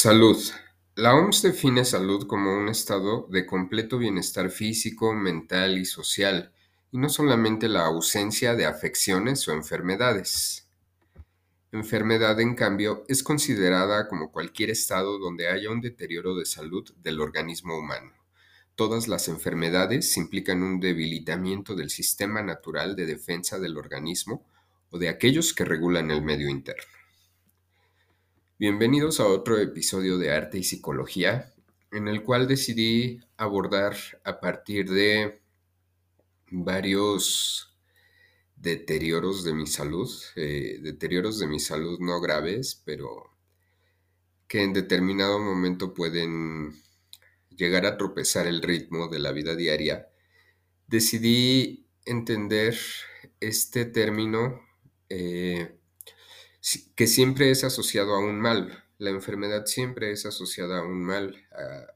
Salud. La OMS define salud como un estado de completo bienestar físico, mental y social, y no solamente la ausencia de afecciones o enfermedades. Enfermedad, en cambio, es considerada como cualquier estado donde haya un deterioro de salud del organismo humano. Todas las enfermedades implican un debilitamiento del sistema natural de defensa del organismo o de aquellos que regulan el medio interno. Bienvenidos a otro episodio de Arte y Psicología, en el cual decidí abordar a partir de varios deterioros de mi salud, eh, deterioros de mi salud no graves, pero que en determinado momento pueden llegar a tropezar el ritmo de la vida diaria, decidí entender este término eh, que siempre es asociado a un mal. La enfermedad siempre es asociada a un mal,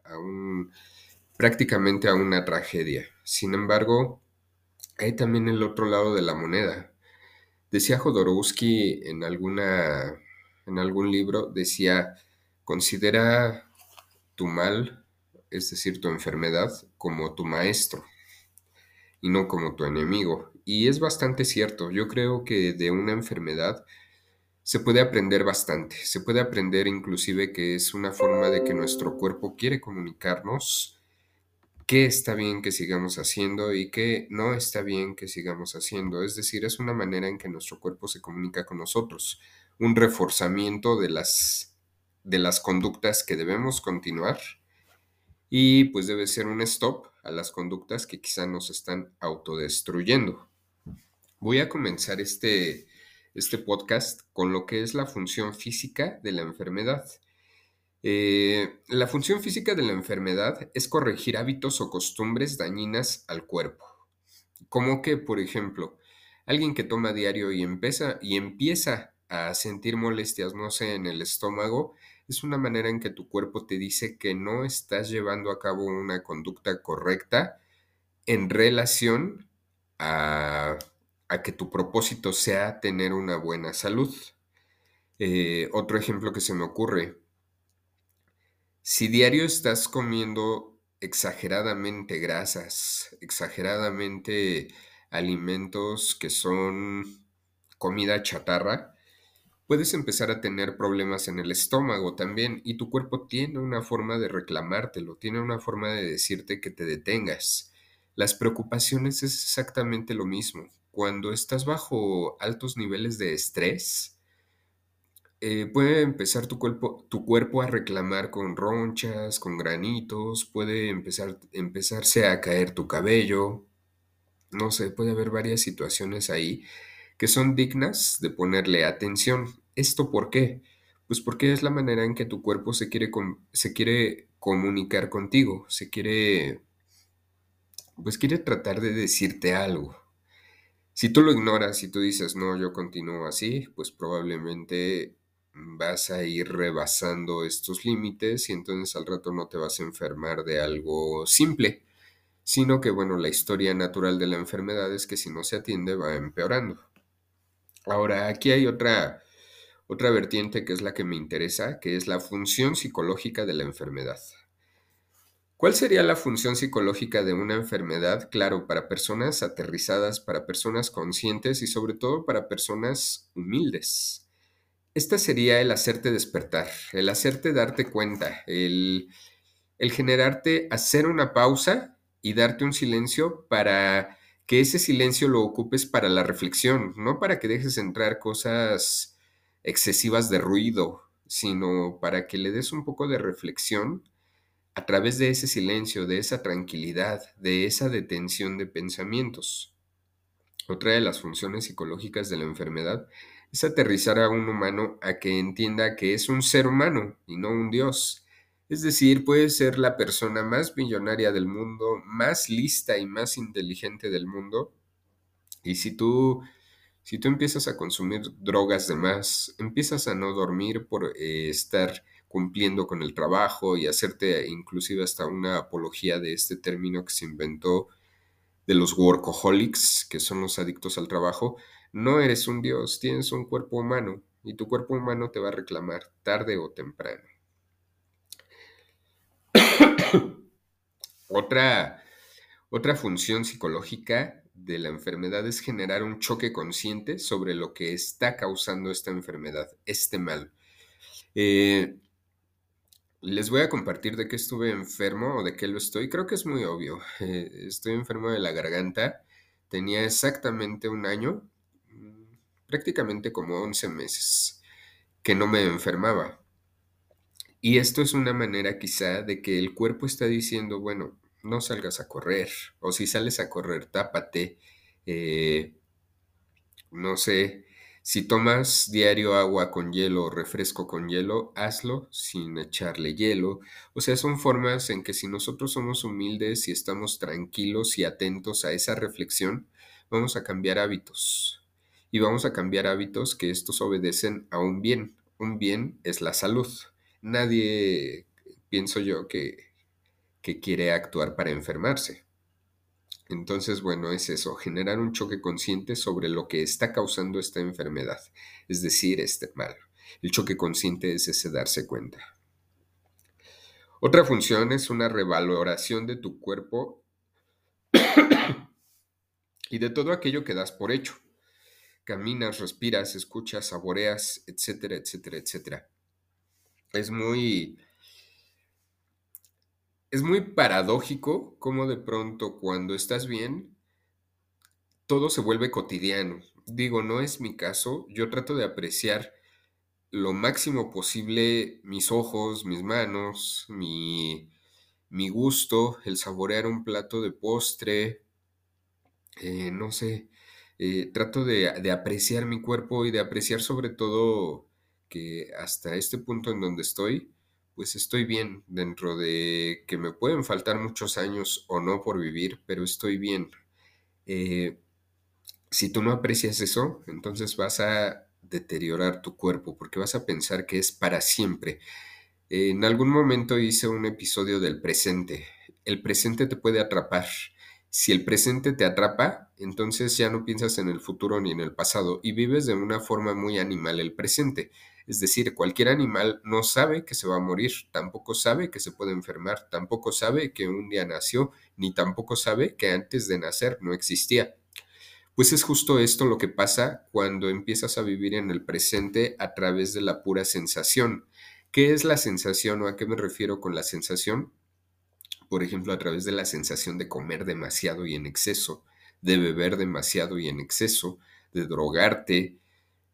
a, un, prácticamente a una tragedia. Sin embargo, hay también el otro lado de la moneda. Decía Jodorowsky en, alguna, en algún libro, decía, considera tu mal, es decir, tu enfermedad, como tu maestro y no como tu enemigo. Y es bastante cierto. Yo creo que de una enfermedad se puede aprender bastante. Se puede aprender inclusive que es una forma de que nuestro cuerpo quiere comunicarnos qué está bien que sigamos haciendo y qué no está bien que sigamos haciendo. Es decir, es una manera en que nuestro cuerpo se comunica con nosotros, un reforzamiento de las, de las conductas que debemos continuar y pues debe ser un stop a las conductas que quizá nos están autodestruyendo. Voy a comenzar este, este podcast con lo que es la función física de la enfermedad. Eh, la función física de la enfermedad es corregir hábitos o costumbres dañinas al cuerpo. Como que, por ejemplo, alguien que toma diario y empieza, y empieza a sentir molestias, no sé, en el estómago, es una manera en que tu cuerpo te dice que no estás llevando a cabo una conducta correcta en relación a a que tu propósito sea tener una buena salud. Eh, otro ejemplo que se me ocurre, si diario estás comiendo exageradamente grasas, exageradamente alimentos que son comida chatarra, puedes empezar a tener problemas en el estómago también y tu cuerpo tiene una forma de reclamártelo, tiene una forma de decirte que te detengas. Las preocupaciones es exactamente lo mismo cuando estás bajo altos niveles de estrés, eh, puede empezar tu cuerpo, tu cuerpo a reclamar con ronchas, con granitos, puede empezar, empezarse a caer tu cabello, no sé, puede haber varias situaciones ahí que son dignas de ponerle atención. ¿Esto por qué? Pues porque es la manera en que tu cuerpo se quiere, se quiere comunicar contigo, se quiere, pues quiere tratar de decirte algo. Si tú lo ignoras y tú dices, no, yo continúo así, pues probablemente vas a ir rebasando estos límites y entonces al rato no te vas a enfermar de algo simple, sino que, bueno, la historia natural de la enfermedad es que si no se atiende va empeorando. Ahora, aquí hay otra, otra vertiente que es la que me interesa, que es la función psicológica de la enfermedad. ¿Cuál sería la función psicológica de una enfermedad? Claro, para personas aterrizadas, para personas conscientes y sobre todo para personas humildes. Esta sería el hacerte despertar, el hacerte darte cuenta, el, el generarte hacer una pausa y darte un silencio para que ese silencio lo ocupes para la reflexión, no para que dejes entrar cosas excesivas de ruido, sino para que le des un poco de reflexión a través de ese silencio, de esa tranquilidad, de esa detención de pensamientos. Otra de las funciones psicológicas de la enfermedad es aterrizar a un humano a que entienda que es un ser humano y no un dios. Es decir, puede ser la persona más millonaria del mundo, más lista y más inteligente del mundo. Y si tú, si tú empiezas a consumir drogas de más, empiezas a no dormir por eh, estar cumpliendo con el trabajo y hacerte inclusive hasta una apología de este término que se inventó de los workaholics, que son los adictos al trabajo, no eres un dios, tienes un cuerpo humano y tu cuerpo humano te va a reclamar tarde o temprano. otra, otra función psicológica de la enfermedad es generar un choque consciente sobre lo que está causando esta enfermedad, este mal. Eh, les voy a compartir de qué estuve enfermo o de qué lo estoy. Creo que es muy obvio. Eh, estoy enfermo de la garganta. Tenía exactamente un año, mm, prácticamente como 11 meses, que no me enfermaba. Y esto es una manera quizá de que el cuerpo está diciendo, bueno, no salgas a correr, o si sales a correr, tápate, eh, no sé, si tomas diario agua con hielo o refresco con hielo, hazlo sin echarle hielo. O sea, son formas en que si nosotros somos humildes y estamos tranquilos y atentos a esa reflexión, vamos a cambiar hábitos. Y vamos a cambiar hábitos que estos obedecen a un bien. Un bien es la salud. Nadie, pienso yo, que, que quiere actuar para enfermarse. Entonces, bueno, es eso, generar un choque consciente sobre lo que está causando esta enfermedad, es decir, este mal. El choque consciente es ese darse cuenta. Otra función es una revaloración de tu cuerpo y de todo aquello que das por hecho. Caminas, respiras, escuchas, saboreas, etcétera, etcétera, etcétera. Es muy es muy paradójico cómo de pronto cuando estás bien, todo se vuelve cotidiano. Digo, no es mi caso, yo trato de apreciar lo máximo posible mis ojos, mis manos, mi, mi gusto, el saborear un plato de postre, eh, no sé, eh, trato de, de apreciar mi cuerpo y de apreciar sobre todo que hasta este punto en donde estoy, pues estoy bien dentro de que me pueden faltar muchos años o no por vivir, pero estoy bien. Eh, si tú no aprecias eso, entonces vas a deteriorar tu cuerpo porque vas a pensar que es para siempre. En algún momento hice un episodio del presente. El presente te puede atrapar. Si el presente te atrapa, entonces ya no piensas en el futuro ni en el pasado y vives de una forma muy animal el presente. Es decir, cualquier animal no sabe que se va a morir, tampoco sabe que se puede enfermar, tampoco sabe que un día nació, ni tampoco sabe que antes de nacer no existía. Pues es justo esto lo que pasa cuando empiezas a vivir en el presente a través de la pura sensación. ¿Qué es la sensación o a qué me refiero con la sensación? Por ejemplo, a través de la sensación de comer demasiado y en exceso, de beber demasiado y en exceso, de drogarte,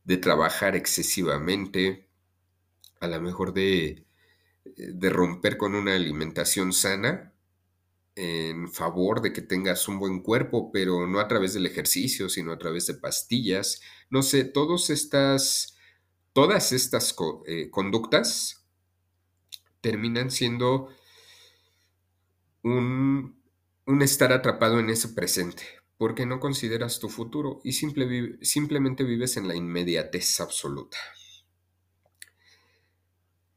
de trabajar excesivamente, a lo mejor de, de romper con una alimentación sana en favor de que tengas un buen cuerpo, pero no a través del ejercicio, sino a través de pastillas. No sé, todas estas, todas estas eh, conductas terminan siendo un, un estar atrapado en ese presente porque no consideras tu futuro y simplemente vives en la inmediatez absoluta.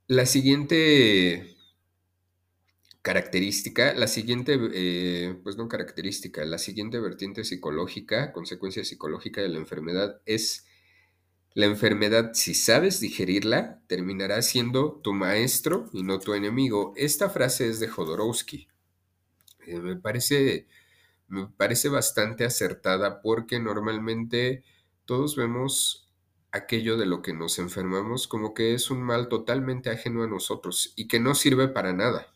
La siguiente característica, la siguiente, eh, pues no característica, la siguiente vertiente psicológica, consecuencia psicológica de la enfermedad es la enfermedad, si sabes digerirla, terminará siendo tu maestro y no tu enemigo. Esta frase es de Jodorowsky. Eh, me parece me parece bastante acertada porque normalmente todos vemos aquello de lo que nos enfermamos como que es un mal totalmente ajeno a nosotros y que no sirve para nada.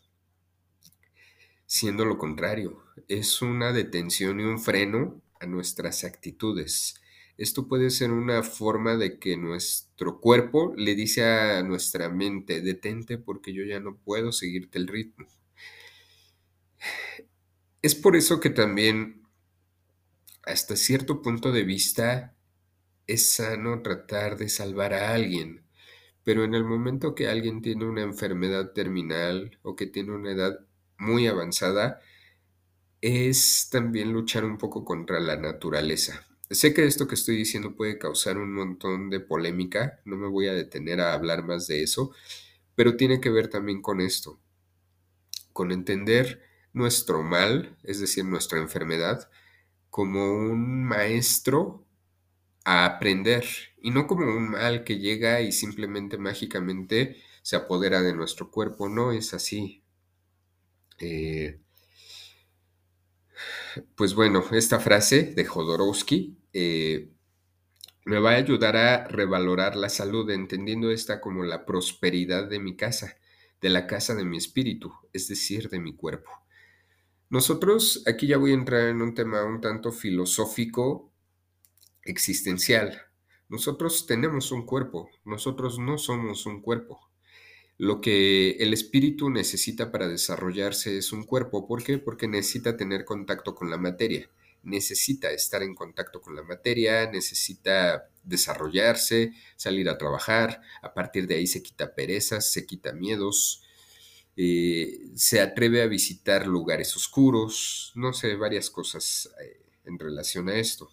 Siendo lo contrario, es una detención y un freno a nuestras actitudes. Esto puede ser una forma de que nuestro cuerpo le dice a nuestra mente, detente porque yo ya no puedo seguirte el ritmo. Es por eso que también, hasta cierto punto de vista, es sano tratar de salvar a alguien, pero en el momento que alguien tiene una enfermedad terminal o que tiene una edad muy avanzada, es también luchar un poco contra la naturaleza. Sé que esto que estoy diciendo puede causar un montón de polémica, no me voy a detener a hablar más de eso, pero tiene que ver también con esto, con entender nuestro mal, es decir, nuestra enfermedad, como un maestro a aprender y no como un mal que llega y simplemente mágicamente se apodera de nuestro cuerpo. No es así. Eh, pues bueno, esta frase de Jodorowsky eh, me va a ayudar a revalorar la salud, entendiendo esta como la prosperidad de mi casa, de la casa de mi espíritu, es decir, de mi cuerpo. Nosotros, aquí ya voy a entrar en un tema un tanto filosófico, existencial. Nosotros tenemos un cuerpo, nosotros no somos un cuerpo. Lo que el espíritu necesita para desarrollarse es un cuerpo. ¿Por qué? Porque necesita tener contacto con la materia, necesita estar en contacto con la materia, necesita desarrollarse, salir a trabajar, a partir de ahí se quita perezas, se quita miedos, eh, se atreve a visitar lugares oscuros, no sé, varias cosas eh, en relación a esto.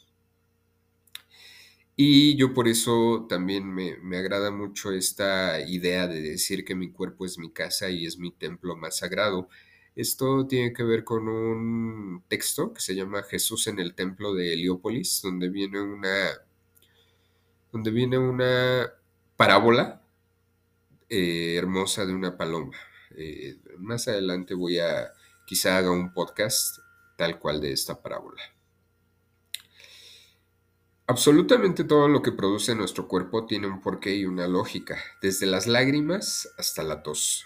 Y yo por eso también me, agrada mucho esta idea de decir que mi cuerpo es mi casa y es mi templo más sagrado. Esto tiene que ver con un texto que se llama Jesús en el templo de Heliópolis, donde viene una, donde viene una parábola eh, hermosa de una paloma. Eh, más adelante voy a, quizá haga un podcast tal cual de esta parábola. Absolutamente todo lo que produce nuestro cuerpo tiene un porqué y una lógica, desde las lágrimas hasta la tos.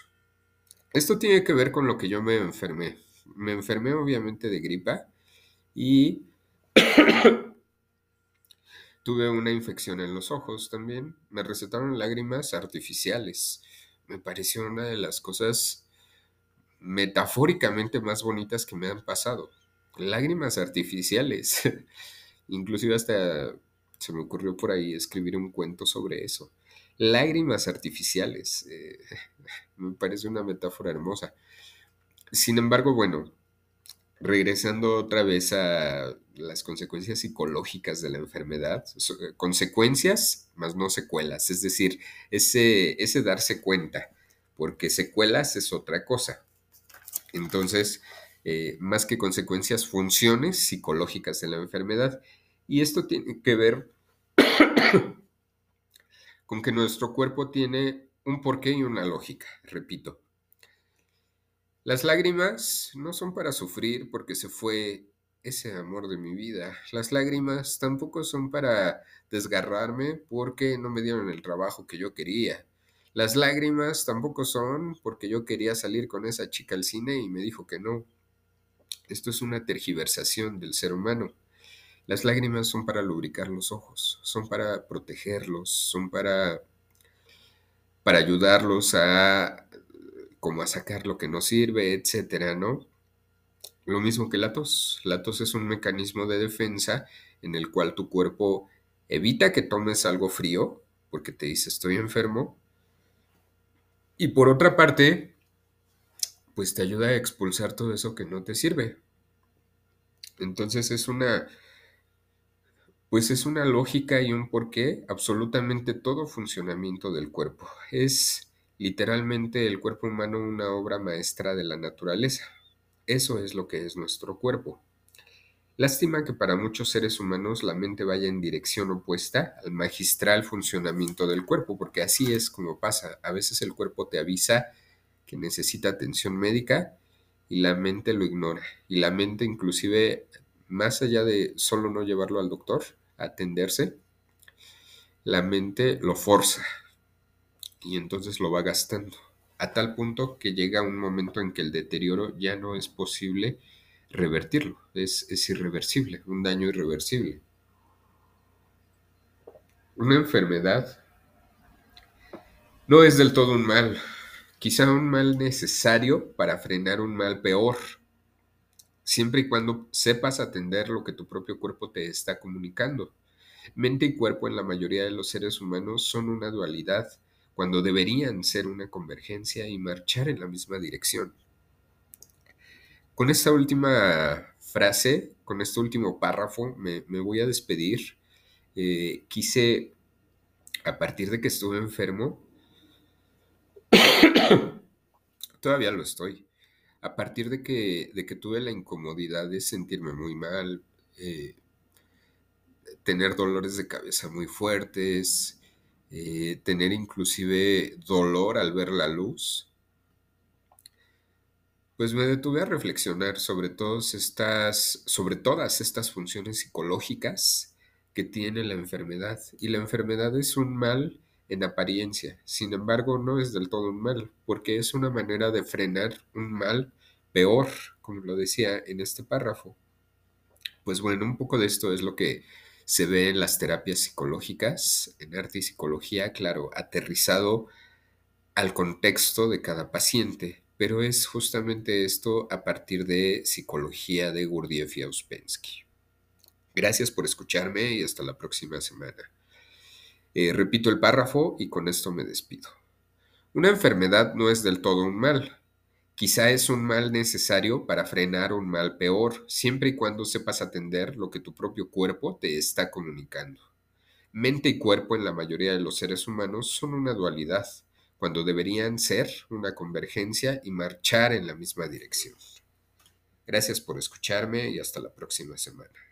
Esto tiene que ver con lo que yo me enfermé. Me enfermé obviamente de gripa y tuve una infección en los ojos también. Me recetaron lágrimas artificiales. Me pareció una de las cosas metafóricamente más bonitas que me han pasado. Lágrimas artificiales. Inclusive hasta se me ocurrió por ahí escribir un cuento sobre eso. Lágrimas artificiales. Eh, me parece una metáfora hermosa. Sin embargo, bueno, regresando otra vez a las consecuencias psicológicas de la enfermedad, eh, consecuencias más no secuelas, es decir, ese, ese darse cuenta, porque secuelas es otra cosa. Entonces, eh, más que consecuencias, funciones psicológicas de la enfermedad. Y esto tiene que ver con que nuestro cuerpo tiene un porqué y una lógica, repito. Las lágrimas no son para sufrir porque se fue ese amor de mi vida. Las lágrimas tampoco son para desgarrarme porque no me dieron el trabajo que yo quería. Las lágrimas tampoco son porque yo quería salir con esa chica al cine y me dijo que no. Esto es una tergiversación del ser humano. Las lágrimas son para lubricar los ojos, son para protegerlos, son para, para ayudarlos a como a sacar lo que no sirve, etcétera, ¿no? Lo mismo que la tos. La tos es un mecanismo de defensa en el cual tu cuerpo evita que tomes algo frío, porque te dice estoy enfermo. Y por otra parte, pues te ayuda a expulsar todo eso que no te sirve. Entonces es una pues es una lógica y un porqué absolutamente todo funcionamiento del cuerpo. Es literalmente el cuerpo humano una obra maestra de la naturaleza. Eso es lo que es nuestro cuerpo. Lástima que para muchos seres humanos la mente vaya en dirección opuesta al magistral funcionamiento del cuerpo, porque así es como pasa. A veces el cuerpo te avisa que necesita atención médica y la mente lo ignora. Y la mente inclusive, más allá de solo no llevarlo al doctor, atenderse, la mente lo forza y entonces lo va gastando, a tal punto que llega un momento en que el deterioro ya no es posible revertirlo, es, irreversible, un daño irreversible. Una enfermedad no es del todo un mal, quizá un mal necesario para frenar un mal peor siempre y cuando sepas atender lo que tu propio cuerpo te está comunicando. Mente y cuerpo en la mayoría de los seres humanos son una dualidad, cuando deberían ser una convergencia y marchar en la misma dirección. Con esta última frase, con este último párrafo, me, voy a despedir. Eh, quise, a partir de que estuve enfermo, todavía lo estoy, a partir de que, de que tuve la incomodidad de sentirme muy mal, eh, tener dolores de cabeza muy fuertes, eh, tener inclusive dolor al ver la luz, Pues me detuve a reflexionar sobre todas estas, sobre todas estas funciones psicológicas que tiene la enfermedad. Y la enfermedad es un mal en apariencia. Sin embargo, no es del todo un mal, porque es una manera de frenar un mal peor, como lo decía en este párrafo. Pues bueno, un poco de esto es lo que se ve en las terapias psicológicas, en arte y psicología, claro, aterrizado al contexto de cada paciente, pero es justamente esto a partir de psicología de Gurdjieff y Auspensky. Gracias por escucharme y hasta la próxima semana. Eh, repito el párrafo y con esto me despido. Una enfermedad no es del todo un mal. Quizá es un mal necesario para frenar un mal peor, siempre y cuando sepas atender lo que tu propio cuerpo te está comunicando. Mente y cuerpo en la mayoría de los seres humanos son una dualidad, cuando deberían ser una convergencia y marchar en la misma dirección. Gracias por escucharme y hasta la próxima semana.